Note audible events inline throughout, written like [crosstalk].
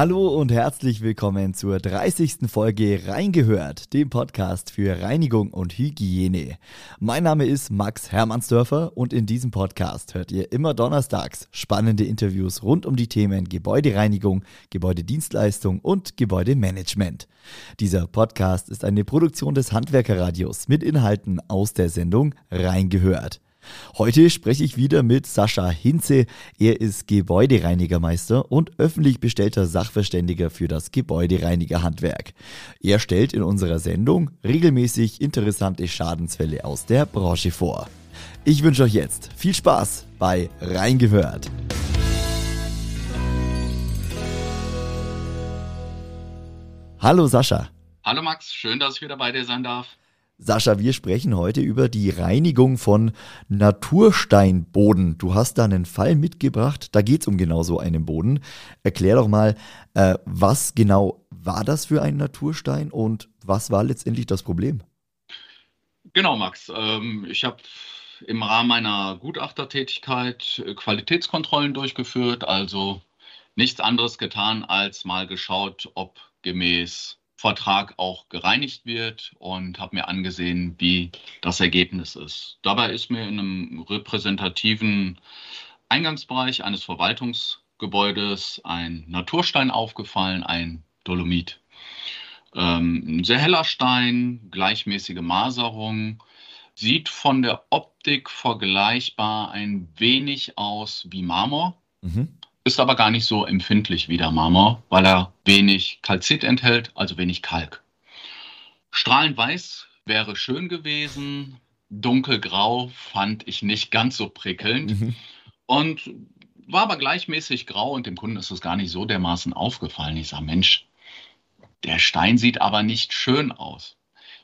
Hallo und herzlich willkommen zur 30. Folge Reingehört, dem Podcast für Reinigung und Hygiene. Mein Name ist Max Hermannsdörfer und in diesem Podcast hört ihr immer donnerstags spannende Interviews rund um die Themen Gebäudereinigung, Gebäudedienstleistung und Gebäudemanagement. Dieser Podcast ist eine Produktion des Handwerkerradios mit Inhalten aus der Sendung Reingehört. Heute spreche ich wieder mit Sascha Hinze. Er ist Gebäudereinigermeister und öffentlich bestellter Sachverständiger für das Gebäudereinigerhandwerk. Er stellt in unserer Sendung regelmäßig interessante Schadensfälle aus der Branche vor. Ich wünsche euch jetzt viel Spaß bei Reingehört. Hallo Sascha. Hallo Max, schön, dass ich wieder bei dir sein darf. Sascha, wir sprechen heute über die Reinigung von Natursteinboden. Du hast da einen Fall mitgebracht, da geht es um genau so einen Boden. Erklär doch mal, äh, was genau war das für ein Naturstein und was war letztendlich das Problem? Genau, Max. Ähm, ich habe im Rahmen meiner Gutachtertätigkeit äh, Qualitätskontrollen durchgeführt, also nichts anderes getan, als mal geschaut, ob gemäß Vertrag auch gereinigt wird und habe mir angesehen, wie das Ergebnis ist. Dabei ist mir in einem repräsentativen Eingangsbereich eines Verwaltungsgebäudes ein Naturstein aufgefallen, ein Dolomit. Ähm, ein sehr heller Stein, gleichmäßige Maserung, sieht von der Optik vergleichbar ein wenig aus wie Marmor. Mhm ist aber gar nicht so empfindlich wie der Marmor, weil er wenig Kalzit enthält, also wenig Kalk. Strahlend weiß wäre schön gewesen, dunkelgrau fand ich nicht ganz so prickelnd mhm. und war aber gleichmäßig grau und dem Kunden ist es gar nicht so dermaßen aufgefallen. Ich sage, Mensch, der Stein sieht aber nicht schön aus.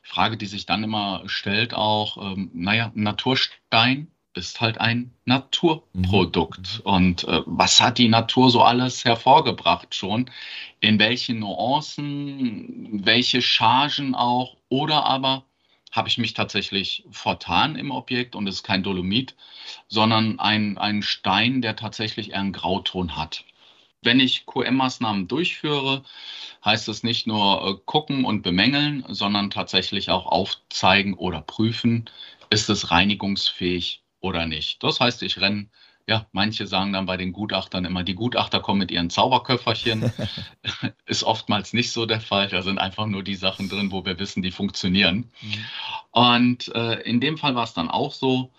Frage, die sich dann immer stellt, auch, ähm, naja, Naturstein, ist halt ein Naturprodukt. Mhm. Und äh, was hat die Natur so alles hervorgebracht schon? In welchen Nuancen, welche Chargen auch? Oder aber habe ich mich tatsächlich vertan im Objekt und es ist kein Dolomit, sondern ein, ein Stein, der tatsächlich eher einen Grauton hat. Wenn ich QM-Maßnahmen durchführe, heißt es nicht nur äh, gucken und bemängeln, sondern tatsächlich auch aufzeigen oder prüfen, ist es reinigungsfähig oder nicht. Das heißt, ich renne, ja, manche sagen dann bei den Gutachtern immer, die Gutachter kommen mit ihren Zauberköfferchen. [laughs] Ist oftmals nicht so der Fall. Da sind einfach nur die Sachen drin, wo wir wissen, die funktionieren. Mhm. Und äh, in dem Fall war es dann auch so,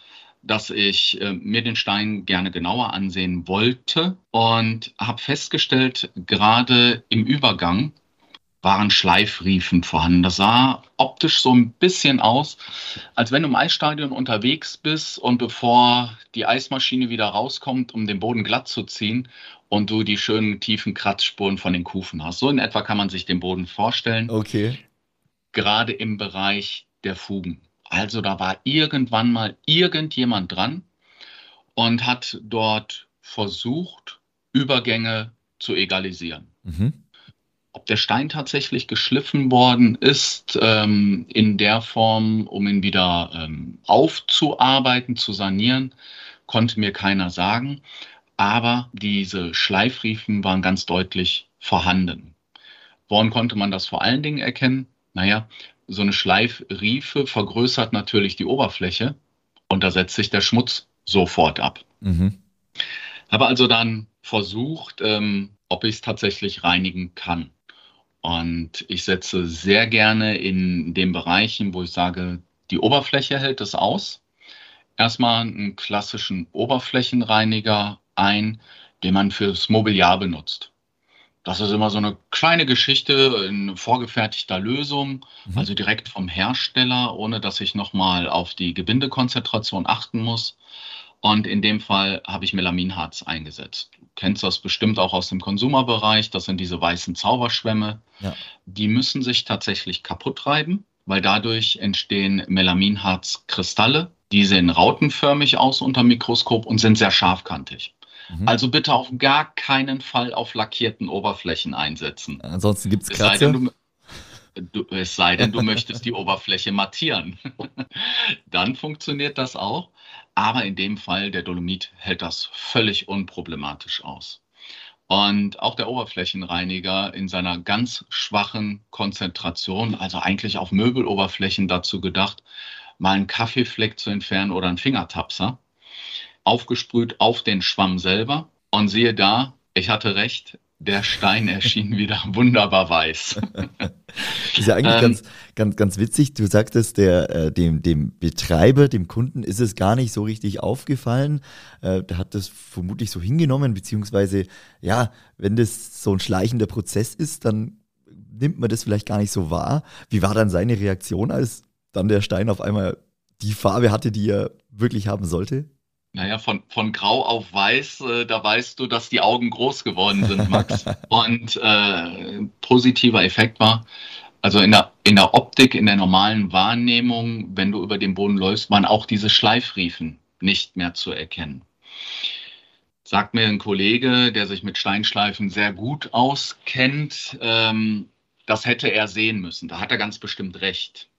dass ich äh, mir den Stein gerne genauer ansehen wollte und habe festgestellt, gerade im Übergang waren Schleifriefen vorhanden. Das sah optisch so ein bisschen aus, als wenn du im Eisstadion unterwegs bist und bevor die Eismaschine wieder rauskommt, um den Boden glatt zu ziehen und du die schönen tiefen Kratzspuren von den Kufen hast. So in etwa kann man sich den Boden vorstellen. Okay. Gerade im Bereich der Fugen. Also da war irgendwann mal irgendjemand dran und hat dort versucht, Übergänge zu egalisieren. Mhm ob der Stein tatsächlich geschliffen worden ist ähm, in der Form, um ihn wieder ähm, aufzuarbeiten, zu sanieren, konnte mir keiner sagen. Aber diese Schleifriefen waren ganz deutlich vorhanden. Woran konnte man das vor allen Dingen erkennen? Naja, so eine Schleifriefe vergrößert natürlich die Oberfläche und da setzt sich der Schmutz sofort ab. Mhm. Habe also dann versucht, ähm, ob ich es tatsächlich reinigen kann. Und ich setze sehr gerne in den Bereichen, wo ich sage, die Oberfläche hält es aus. Erstmal einen klassischen Oberflächenreiniger ein, den man fürs Mobiliar benutzt. Das ist immer so eine kleine Geschichte in vorgefertigter Lösung, mhm. also direkt vom Hersteller, ohne dass ich nochmal auf die Gebindekonzentration achten muss. Und in dem Fall habe ich Melaminharz eingesetzt. Du kennst das bestimmt auch aus dem Konsumerbereich. Das sind diese weißen Zauberschwämme. Ja. Die müssen sich tatsächlich kaputt reiben, weil dadurch entstehen Melaminharzkristalle. Die sehen rautenförmig aus unter Mikroskop und sind sehr scharfkantig. Mhm. Also bitte auf gar keinen Fall auf lackierten Oberflächen einsetzen. Ansonsten gibt es Kratzer. Du, es sei denn, du möchtest die Oberfläche mattieren. [laughs] Dann funktioniert das auch. Aber in dem Fall, der Dolomit hält das völlig unproblematisch aus. Und auch der Oberflächenreiniger in seiner ganz schwachen Konzentration, also eigentlich auf Möbeloberflächen dazu gedacht, mal einen Kaffeefleck zu entfernen oder einen Fingertapser, aufgesprüht auf den Schwamm selber. Und siehe da, ich hatte recht, der Stein erschien wieder wunderbar weiß. [laughs] ist ja eigentlich ähm, ganz, ganz, ganz witzig. Du sagtest, der, äh, dem, dem Betreiber, dem Kunden, ist es gar nicht so richtig aufgefallen. Äh, der hat das vermutlich so hingenommen, beziehungsweise, ja, wenn das so ein schleichender Prozess ist, dann nimmt man das vielleicht gar nicht so wahr. Wie war dann seine Reaktion, als dann der Stein auf einmal die Farbe hatte, die er wirklich haben sollte? Naja, von, von grau auf weiß, äh, da weißt du, dass die Augen groß geworden sind, Max. [laughs] Und äh, positiver Effekt war, also in der, in der Optik, in der normalen Wahrnehmung, wenn du über den Boden läufst, waren auch diese Schleifriefen nicht mehr zu erkennen. Sagt mir ein Kollege, der sich mit Steinschleifen sehr gut auskennt, ähm, das hätte er sehen müssen. Da hat er ganz bestimmt recht.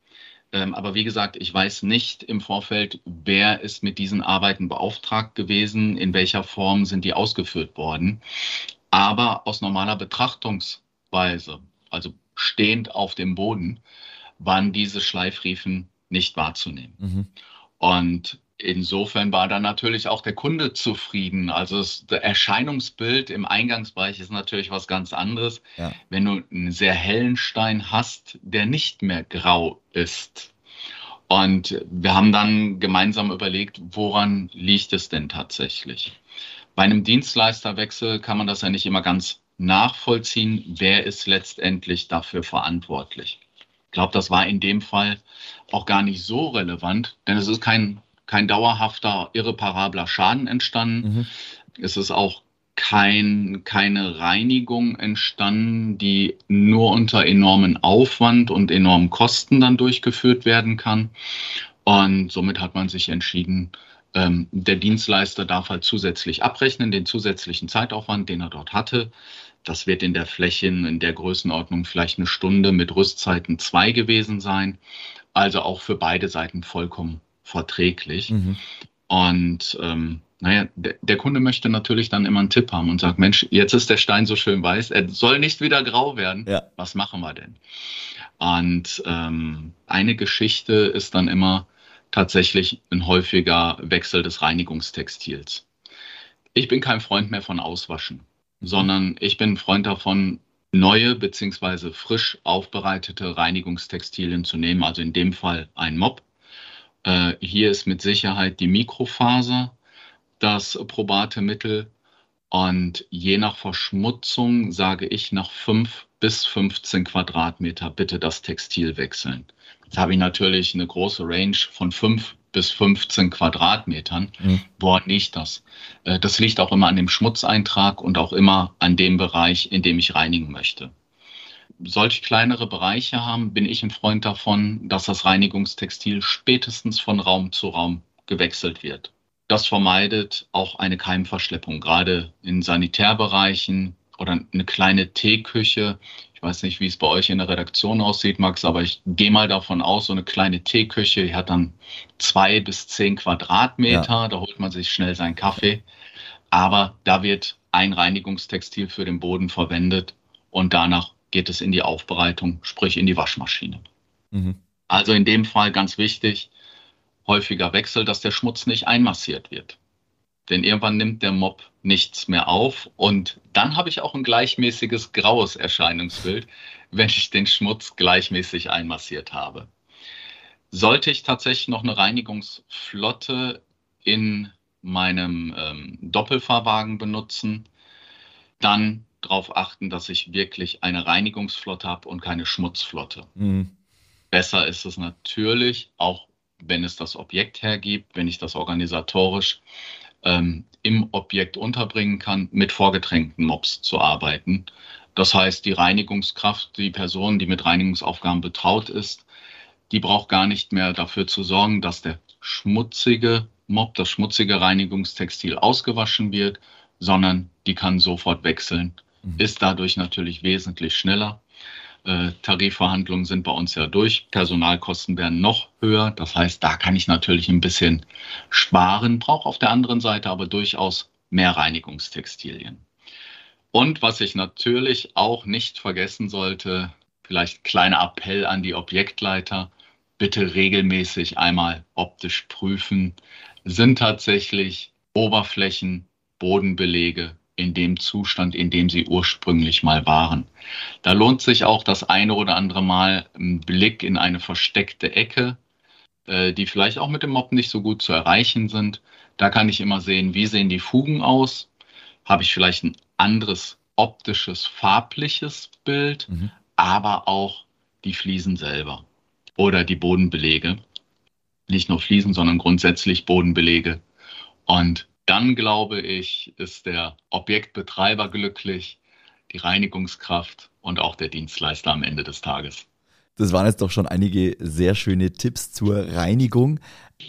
Ähm, aber wie gesagt, ich weiß nicht im Vorfeld, wer ist mit diesen Arbeiten beauftragt gewesen, in welcher Form sind die ausgeführt worden. Aber aus normaler Betrachtungsweise, also stehend auf dem Boden, waren diese Schleifriefen nicht wahrzunehmen. Mhm. Und insofern war dann natürlich auch der Kunde zufrieden. Also das Erscheinungsbild im Eingangsbereich ist natürlich was ganz anderes. Ja. Wenn du einen sehr hellen Stein hast, der nicht mehr grau ist. Und wir haben dann gemeinsam überlegt, woran liegt es denn tatsächlich? Bei einem Dienstleisterwechsel kann man das ja nicht immer ganz nachvollziehen, wer ist letztendlich dafür verantwortlich. Ich glaube, das war in dem Fall auch gar nicht so relevant, denn es ist kein kein dauerhafter, irreparabler Schaden entstanden. Mhm. Es ist auch kein, keine Reinigung entstanden, die nur unter enormen Aufwand und enormen Kosten dann durchgeführt werden kann. Und somit hat man sich entschieden, ähm, der Dienstleister darf halt zusätzlich abrechnen, den zusätzlichen Zeitaufwand, den er dort hatte. Das wird in der Fläche in der Größenordnung vielleicht eine Stunde mit Rüstzeiten zwei gewesen sein. Also auch für beide Seiten vollkommen verträglich. Mhm. Und ähm, naja, der, der, Kunde möchte natürlich dann immer einen Tipp haben und sagt, Mensch, jetzt ist der Stein so schön weiß, er soll nicht wieder grau werden. Ja. Was machen wir denn? Und ähm, eine Geschichte ist dann immer tatsächlich ein häufiger Wechsel des Reinigungstextils. Ich bin kein Freund mehr von Auswaschen, sondern ich bin ein Freund davon, neue bzw. frisch aufbereitete Reinigungstextilien zu nehmen, also in dem Fall ein Mob äh, hier ist mit Sicherheit die Mikrofaser das probate Mittel. Und je nach Verschmutzung sage ich nach 5 bis 15 Quadratmeter bitte das Textil wechseln. Jetzt habe ich natürlich eine große Range von 5 bis 15 Quadratmetern. Mhm. Woran liegt das? Äh, das liegt auch immer an dem Schmutzeintrag und auch immer an dem Bereich, in dem ich reinigen möchte solch kleinere Bereiche haben, bin ich ein Freund davon, dass das Reinigungstextil spätestens von Raum zu Raum gewechselt wird. Das vermeidet auch eine Keimverschleppung, gerade in Sanitärbereichen oder eine kleine Teeküche. Ich weiß nicht, wie es bei euch in der Redaktion aussieht, Max, aber ich gehe mal davon aus, so eine kleine Teeküche die hat dann zwei bis zehn Quadratmeter, ja. da holt man sich schnell seinen Kaffee. Aber da wird ein Reinigungstextil für den Boden verwendet und danach geht es in die Aufbereitung, sprich in die Waschmaschine. Mhm. Also in dem Fall ganz wichtig, häufiger Wechsel, dass der Schmutz nicht einmassiert wird. Denn irgendwann nimmt der Mob nichts mehr auf und dann habe ich auch ein gleichmäßiges graues Erscheinungsbild, wenn ich den Schmutz gleichmäßig einmassiert habe. Sollte ich tatsächlich noch eine Reinigungsflotte in meinem ähm, Doppelfahrwagen benutzen, dann darauf achten, dass ich wirklich eine Reinigungsflotte habe und keine Schmutzflotte. Mhm. Besser ist es natürlich, auch wenn es das Objekt hergibt, wenn ich das organisatorisch ähm, im Objekt unterbringen kann, mit vorgetränkten Mobs zu arbeiten. Das heißt, die Reinigungskraft, die Person, die mit Reinigungsaufgaben betraut ist, die braucht gar nicht mehr dafür zu sorgen, dass der schmutzige Mob, das schmutzige Reinigungstextil ausgewaschen wird, sondern die kann sofort wechseln. Ist dadurch natürlich wesentlich schneller. Äh, Tarifverhandlungen sind bei uns ja durch. Personalkosten werden noch höher. Das heißt, da kann ich natürlich ein bisschen sparen, brauche auf der anderen Seite aber durchaus mehr Reinigungstextilien. Und was ich natürlich auch nicht vergessen sollte, vielleicht kleiner Appell an die Objektleiter, bitte regelmäßig einmal optisch prüfen, sind tatsächlich Oberflächen, Bodenbelege in dem Zustand, in dem sie ursprünglich mal waren. Da lohnt sich auch das eine oder andere Mal ein Blick in eine versteckte Ecke, äh, die vielleicht auch mit dem Mob nicht so gut zu erreichen sind. Da kann ich immer sehen, wie sehen die Fugen aus? Habe ich vielleicht ein anderes optisches, farbliches Bild, mhm. aber auch die Fliesen selber oder die Bodenbelege. Nicht nur Fliesen, sondern grundsätzlich Bodenbelege. Und dann glaube ich, ist der Objektbetreiber glücklich, die Reinigungskraft und auch der Dienstleister am Ende des Tages. Das waren jetzt doch schon einige sehr schöne Tipps zur Reinigung.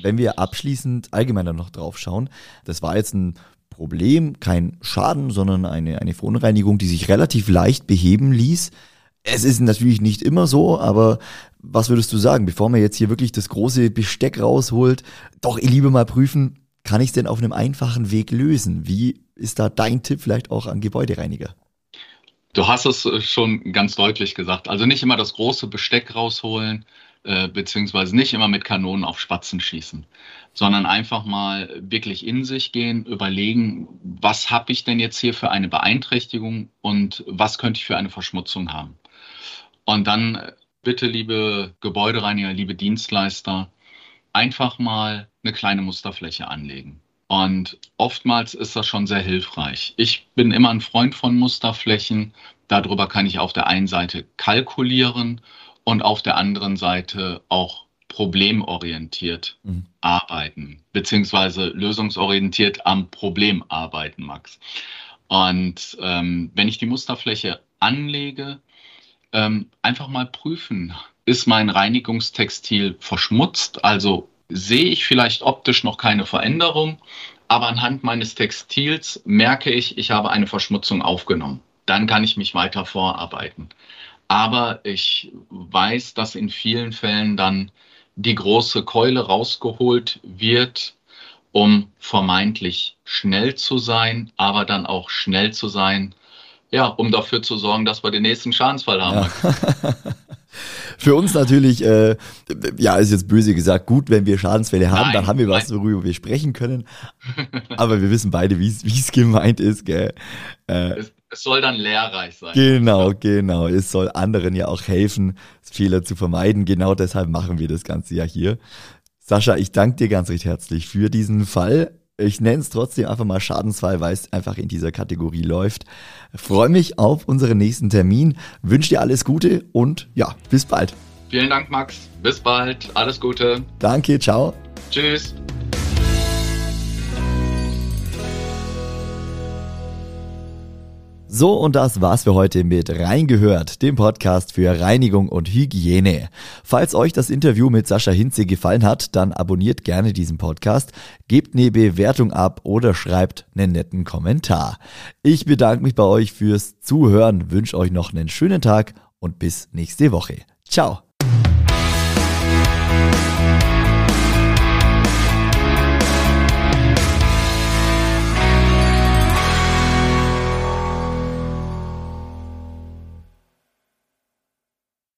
Wenn wir abschließend allgemeiner noch drauf schauen, das war jetzt ein Problem, kein Schaden, sondern eine, eine Verunreinigung, die sich relativ leicht beheben ließ. Es ist natürlich nicht immer so, aber was würdest du sagen, bevor man jetzt hier wirklich das große Besteck rausholt, doch lieber mal prüfen, kann ich es denn auf einem einfachen Weg lösen? Wie ist da dein Tipp vielleicht auch an Gebäudereiniger? Du hast es äh, schon ganz deutlich gesagt. Also nicht immer das große Besteck rausholen, äh, beziehungsweise nicht immer mit Kanonen auf Spatzen schießen, sondern einfach mal wirklich in sich gehen, überlegen, was habe ich denn jetzt hier für eine Beeinträchtigung und was könnte ich für eine Verschmutzung haben. Und dann äh, bitte, liebe Gebäudereiniger, liebe Dienstleister, einfach mal eine kleine Musterfläche anlegen. Und oftmals ist das schon sehr hilfreich. Ich bin immer ein Freund von Musterflächen. Darüber kann ich auf der einen Seite kalkulieren und auf der anderen Seite auch problemorientiert mhm. arbeiten, beziehungsweise lösungsorientiert am Problem arbeiten, Max. Und ähm, wenn ich die Musterfläche anlege, ähm, einfach mal prüfen, ist mein Reinigungstextil verschmutzt, also sehe ich vielleicht optisch noch keine Veränderung, aber anhand meines Textils merke ich, ich habe eine Verschmutzung aufgenommen. Dann kann ich mich weiter vorarbeiten. Aber ich weiß, dass in vielen Fällen dann die große Keule rausgeholt wird, um vermeintlich schnell zu sein, aber dann auch schnell zu sein, ja, um dafür zu sorgen, dass wir den nächsten Schadensfall haben. Ja. [laughs] Für uns natürlich, äh, ja, ist jetzt böse gesagt, gut, wenn wir Schadensfälle haben, nein, dann haben wir was, worüber wir sprechen können. Aber wir wissen beide, wie es gemeint ist, gell? Äh, es, es, soll dann lehrreich sein. Genau, genau. Es soll anderen ja auch helfen, Fehler zu vermeiden. Genau deshalb machen wir das Ganze ja hier. Sascha, ich danke dir ganz recht herzlich für diesen Fall. Ich nenne es trotzdem einfach mal Schadensfall, weil es einfach in dieser Kategorie läuft. Freue mich auf unseren nächsten Termin, wünsche dir alles Gute und ja, bis bald. Vielen Dank, Max. Bis bald. Alles Gute. Danke, ciao. Tschüss. So, und das war's für heute mit Reingehört, dem Podcast für Reinigung und Hygiene. Falls euch das Interview mit Sascha Hinze gefallen hat, dann abonniert gerne diesen Podcast, gebt eine Bewertung ab oder schreibt einen netten Kommentar. Ich bedanke mich bei euch fürs Zuhören, wünsche euch noch einen schönen Tag und bis nächste Woche. Ciao.